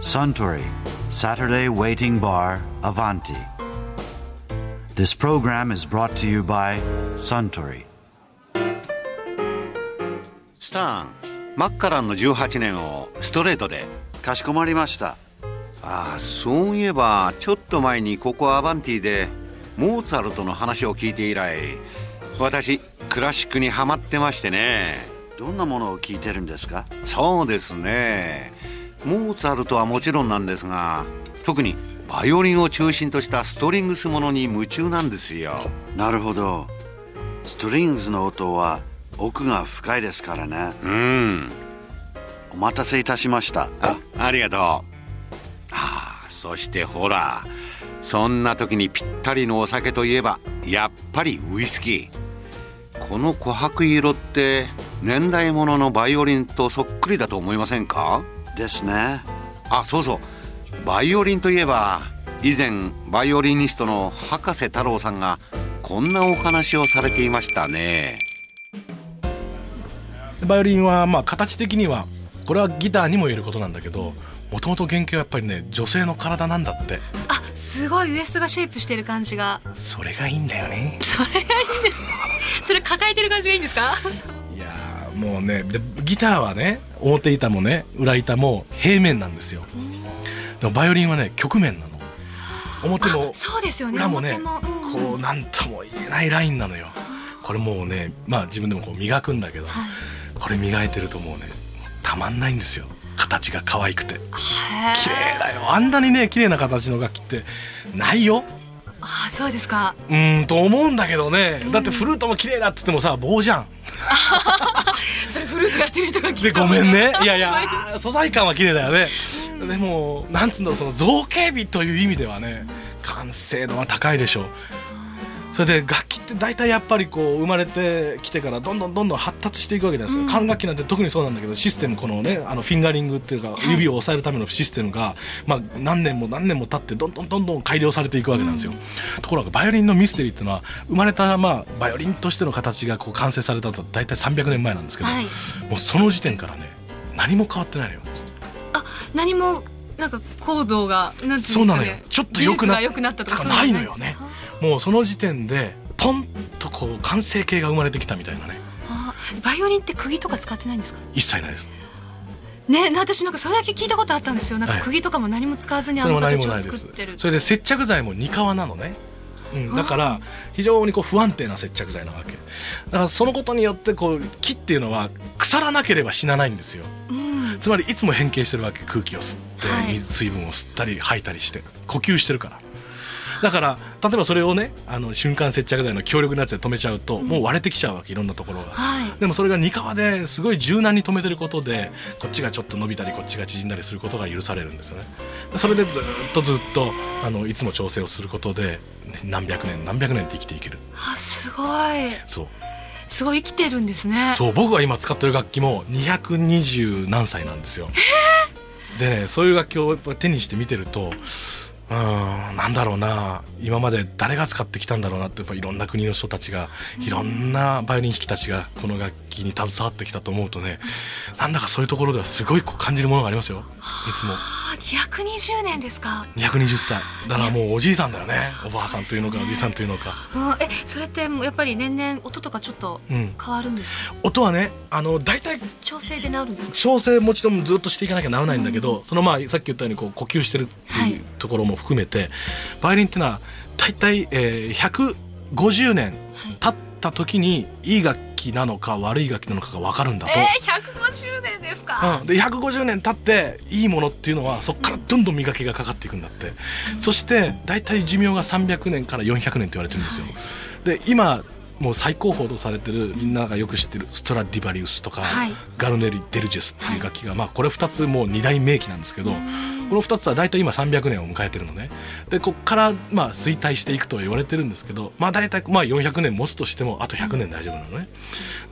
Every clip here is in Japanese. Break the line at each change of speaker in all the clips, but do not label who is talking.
Suntory Saturday Waiting Bar Avanti. This program is brought to you by Suntory.
スタンマッカランの18年をストレートで
かしこまりました
ああそういえばちょっと前にここアバンティでモーツァルトの話を聞いて以来私クラシックにハマってましてね
どんなものを聞いてるんですか？
そうですねモーツァルトはもちろんなんですが特にバイオリンを中心としたストリングスものに夢中なんですよ。
なるほど。ストリングスの音は奥が深いですからね。
うん。
お待たせいたしました。
あありがとう。ああそしてほらそんな時にぴったりのお酒といえばやっぱりウイスキー。この琥珀色って年代物のバイオリンとそっくりだと思いませんか？
ですね。
あそうそう。バイオリンといえば以前バイオリニストの博士太郎さんがこんなお話をされていましたね。
バイオリンはまあ形的にはこれはギターにも言えることなんだけどもともと原型はやっぱりね女性の体なんだって。
あすごいウエストがシェイプしてる感じが。
それがいいんだよね。
それがいいんです。それ抱えてる感じがいいんですか？
いやーもうねでギターはね表板もね裏板も平面なんですよ。でもバイオリンはね曲面なの。表も
そうですよね。
裏もね
表も。うん。
こうなんとも言えないラインなのよ。これもうねまあ自分でもこう磨くんだけど、
はい。
これ磨いてるともうねたまんないんですよ。形が可愛くて。綺麗だよ。あんなにね綺麗な形の楽器ってないよ。
あそうですか。
うーんと思うんだけどね、だってフルートも綺麗だって言ってもさ棒じゃん
それフルートやってる人が
で
た
ごめんね。いやいや素材感は綺麗だよね、でもなんつうんだろうその造形美という意味ではね完成度は高いでしょうそれで楽器って大体やっぱりこう生まれてきてからどんどんどんどん発達していくわけですよ、管楽器なんて特にそうなんだけどシステムこのねあのフィンガリングっていうか指を押さえるためのシステムが、まあ、何年も何年も経ってどんどんどんどん改良されていくわけなんですよ、ところがバイオリンのミステリーっていうのは生まれた、まあ、バイオリンとしての形がこう完成されたと大体300年前なんですけど、
はい。
もうその時点からね何も変わってないのよ。
あ何もなんかコードがなんていうんですかね。
そうなのよ。ちょっと良くな
ったとか
ない
う
のよねもうその時点でポンとこう完成形が生まれてきたみたいなね。
あバイオリンって釘とか使ってないんですか？
一切ないです。
ね私なんかそれだけ聞いたことあったんですよ。なんか
はい。
釘とかも何も使わずにあの形を作ってる
それで接着剤も二革なのね。うん、だから非常にこう不安定な接着剤なわけ。だからそのことによってこう木っていうのは腐らなければ死なないんですよ。
うん。
つまりいつも変形してるわけ。空気を吸って、水分を吸ったり吐いたりして。呼吸してるからだから例えばそれをねあの瞬間接着剤の強力なやつで止めちゃうと、もう割れてきちゃうわけいろんなところが、
はい。
でもそれが二革ですごい柔軟に止めてることでこっちがちょっと伸びたりこっちが縮んだりすることが許されるんですよね。でそれでずっとずっとあのいつも調整をすることで何百年何百年って生きていける。
あすごい。
そう。
すごい生きてるんですね。
そう僕が今使ってる楽器も220何歳なんですよ、でねそういう楽器をやっぱ手にして見てるとうーんなんだろうな今まで誰が使ってきたんだろうなってやっぱいろんな国の人たちがいろんなバイオリン弾きたちがこの楽器に携わってきたと思うとねなんだかそういうところではすごいこう感じるものがありますよ。いつも
あ220年ですか。
220歳。だからもうおじいさんだよね。おばあさんというのかおじいさんというのか。
うんえそれってやっぱり年々音とかちょっと
うん
変わるんですか？
音はねあの大体
調整で治るんですか？
調整もちろんずっとしていかなきゃならないんだけど、そのまあさっき言ったようにこう呼吸してるって
はい。
いうところも含めて、バイオリンっていうのは大体、えー、150年経った時にいい楽器なのか悪い楽器なのかが分かるんだと。
えー、150年ですか、
うん、で150年経っていいものっていうのはそこからどんどん磨きがかかっていくんだって、そして大体寿命が300年から400年って言われてるんですよ。で今もう最高峰とされてるみんながよく知ってるストラディバリウスとか、
はい。
ガルネリ・デルジェスっていう楽器が、まあ、これ2つもう二大名器なんですけどこの2つは大体今300年を迎えてるのね。でここからまあ衰退していくとは言われてるんですけど、まあ、大体まあ400年持つとしてもあと100年大丈夫なのね。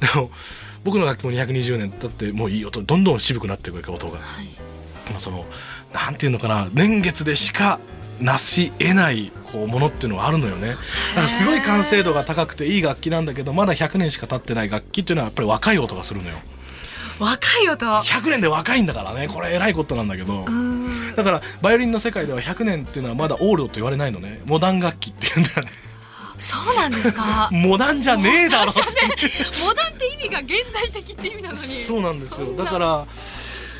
でも僕の楽器も220年経ってもういい音どんどん渋くなっていくわけ音が。まあそのなんていうのかな年月でしかなし得ないこうものっていうのはあるのよね。だからすごい完成度が高くていい楽器なんだけどまだ100年しか経ってない楽器っていうのはやっぱり若い音がするのよ
若い音
100年で若いんだからね。これ偉いことなんだけど。
うん。
だからバイオリンの世界では100年っていうのはまだオールドと言われないのね。モダン楽器っていうんだよね。
そうなんですか？
モダンじゃねえだろ。って
モダンって意味が現代的って意味なのに。
そうなんですよ。だから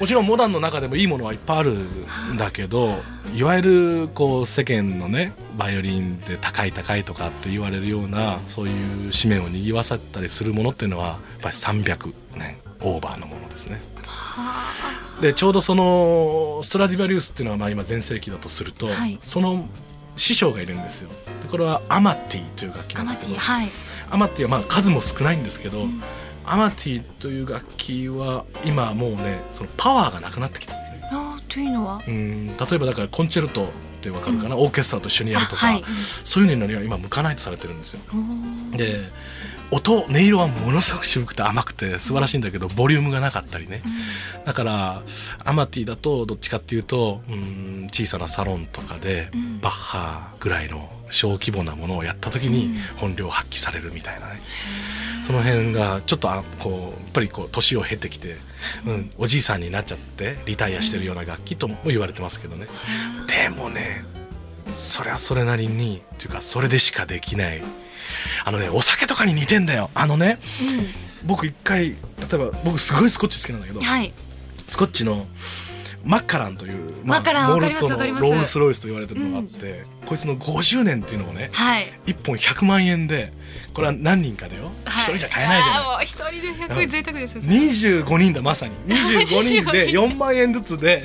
もちろんモダンの中でもいいものはいっぱいあるんだけどいわゆるこう世間のねバイオリンって高い高いとかって言われるようなそういう紙面を賑わさったりするものっていうのはやっぱり300年オーバーのものですね。でちょうどそのストラディバリウスっていうのはまあ今全盛期だとすると、
はい。
その師匠がいるんですよ。でこれはアマティという楽器な
アマ
んですけど
ティはい。
アマティはまあ数も少ないんですけど、
ん。
アマティという楽器は今もうねそのパワーがなくなってきた
というのは？
うん。例えばだからコンチェルトってわかるかな、オーケストラと一緒にやるとか、
あはい。
そういうのには今向かないとされてるんですよ。
うん。
で音音色はものすごく渋くて甘くて素晴らしいんだけどボリュームがなかったりね、だからアマティだとどっちかっていうとうん小さなサロンとかで、
うん。
バッハぐらいの小規模なものをやった時に本領発揮されるみたいなね、その辺がちょっとあこうやっぱりこう年を経てきて、うん、おじいさんになっちゃってリタイアしてるような楽器とも言われてますけどね、でもねそれはそれなりにっていうかそれでしかできない。あのねお酒とかに似てんだよ。あのね僕一回例えば僕すごいスコッチ好きなんだけど、
うんはい。
スコッチのマッカランという、
マッカラン
モルトのロールスロイスと言われてるのがあって、こいつの50年っていうのをね
はい。
1本100万円でこれは何人かだよ。一、人じゃ買えないじゃない
一人で100贅沢ですよそれ
25人だまさに。25人で4万円ずつで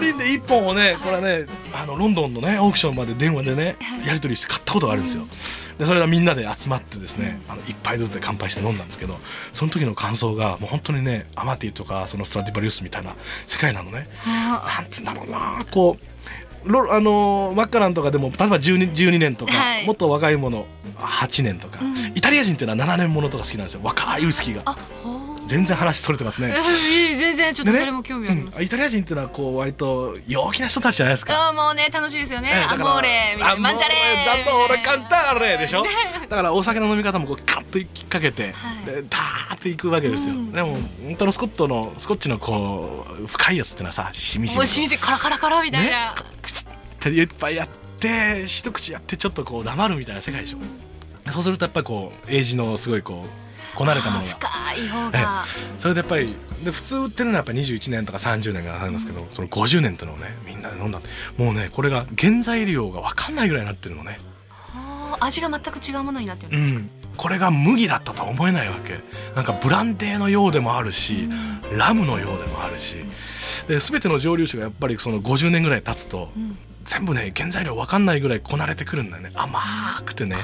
で
1本
をねこれはねあのロンドンのねオークションまで電話でねやり取りして買ったことがあるんですよ。でそれがみんなで集まってですねあの1杯ずつで乾杯して飲んだんですけどその時の感想がもう本当にねアマティとかそのストラディバリウスみたいな世界なのね。なんつうんだろうなこうロあのー、マッカランとかでも例えば 12, 12年とか、
はい、
もっと若いもの8年とか、
うん、
イタリア人っていうのは7年ものとか好きなんですよ。若いウイスキーが。全然話それてますね。
全然ちょっとそれも興味あります、
うんイタリア人っていうのはこう割と陽気な人たちじゃないですか。
あーもうね楽しいですよね、
ええ
アモーレみたいな。マンジャレー。
ダンボーレカンターレでしょ？だからお酒の飲み方もこうカッと引っ掛けて、
はい。
でダーっていくわけですよ、
うん。
でも本当のスコットのスコッチのこう深いやつってのはさしみじみ。
もうしみじみカラカラカラみたいな、
手でいっぱいやって一口やってちょっとこう黙るみたいな世界でしょ。そうするとやっぱりこう英字のすごいこうこなれたものが。
深い方が。
それでやっぱりで普通売ってるのはやっぱ21年とか30年があるんですけど、その50年っていうのをねみんなで飲んだ。もうねこれが原材料が分かんないぐらいになってるのね。
味が全く違うものになってる
うん
ですか、
ん。これが麦だったとは思えないわけ。なんかブランデーのようでもあるし、ラムのようでもあるし。で全ての蒸留酒がやっぱりその50年ぐらい経つと、
ん。
全部ね原材料分かんないぐらいこなれてくるんだよね。甘くてね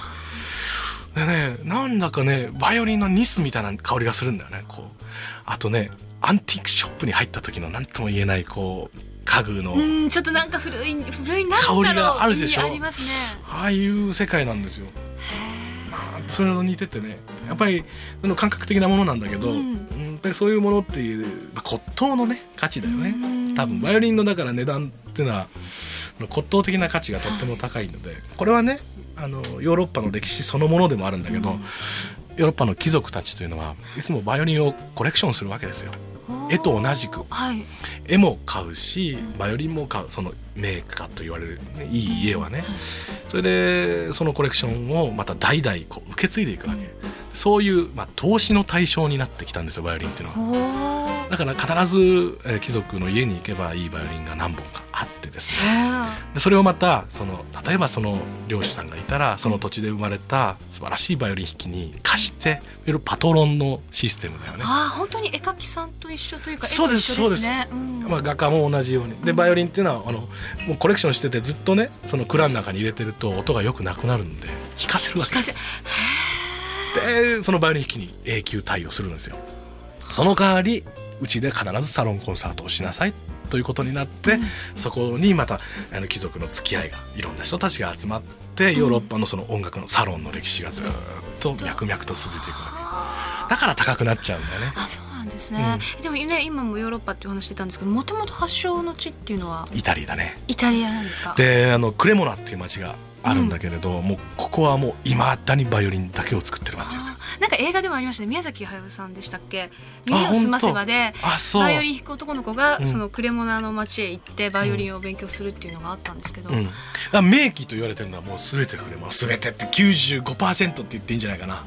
でねなんだかねバイオリンのニスみたいな香りがするんだよね。こう。あとねアンティークショップに入った時の何とも言えないこう家具の、
うんちょっとなんか古い古いな
香りがあるでしょ？
うんありますね。
ああいう世界なんですよ。それと似ててねやっぱりその感覚的なものなんだけど、
うん。
うんやっぱりそういうものっていう、まあ、骨董のね価値だよね。
うん。
多分バイオリンのだから値段っていうのは骨董的な価値がとっても高いのでこれはねあのヨーロッパの歴史そのものでもあるんだけど、ヨーロッパの貴族たちというのはいつもバイオリンをコレクションするわけですよ。絵と同じく。
はい。
絵も買うしバイオリンも買うその名家と言われる、ね、いい家はね。それでそのコレクションをまた代々こう受け継いでいくわけ、そういう、まあ、投資の対象になってきたんですよバイオリンっていうのはだから必ず、えー貴族の家に行けばいいバイオリンが何本かあってですね。
へ
でそれをまたその例えばその領主さんがいたらその土地で生まれた素晴らしいバイオリン弾きに貸していわゆるパトロンのシステムだよね。
ー。あー本当に絵描きさんと一緒というか絵
そうですそうです
ね。うん。
まあ、画家も同じように。でバイオリンっていうのはあのもうコレクションしててずっとねその蔵の中に入れてると音がよくなくなるんで弾かせるわけです。
せ
でそのバイオリン弾きに永久対応するんですよ。その代わりうちで必ずサロンコンサートをしなさいということになって、そこにまたあの貴族の付き合いがいろんな人たちが集まってヨーロッパのその音楽のサロンの歴史がずっと脈々と続いていくわけ。だから高くなっちゃうんだよね。
あそうなんですね、でもね今もヨーロッパってお話してたんですけどもともと発祥の地っていうのは？
イタリーだね。
イタリアなんですか？
であのクレモナっていう町があるんだけれど、もうここはもういまだにバイオリンだけを作ってる感じですよ。
なんか映画でもありましたね。宮崎駿さんでしたっけ「耳をすませばで」
あそう。
バイオリン弾く男の子が、
うん。
そのクレモナの町へ行ってバイオリンを勉強するっていうのがあったんですけど、
うん、だから名機と言われてるのはもう全てくれも全てって。95%って言っていいんじゃないかな。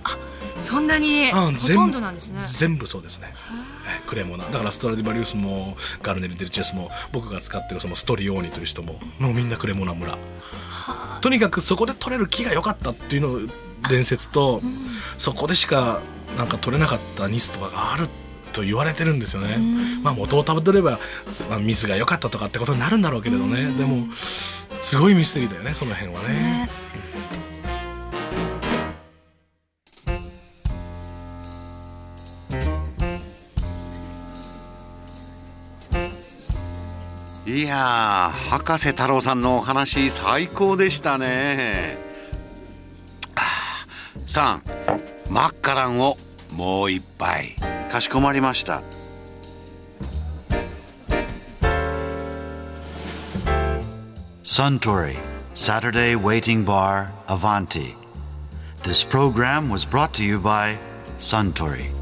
そんなに
うん
ほとんどなんですね。
全部そうですね。えクレモナ。だからストラディバリウスもガルネル・デルチェスも僕が使ってるそのストリオーニという人ももうみんなクレモナ村とにかくそこで取れる木が良かったっていうの伝説と、そこでしかなんか取れなかったニスとかがあると言われてるんですよね、まあ元を食べれば、まあ、水が良かったとかってことになるんだろうけれどね、でもすごいミステリーだよねその辺はね
いやー博士太郎さんのお話最高でしたね。さんマっカランをもう一杯。
かしこまりました。
サントリーサタデーウェイティングバーアヴァンティ This program was brought to you by Suntory.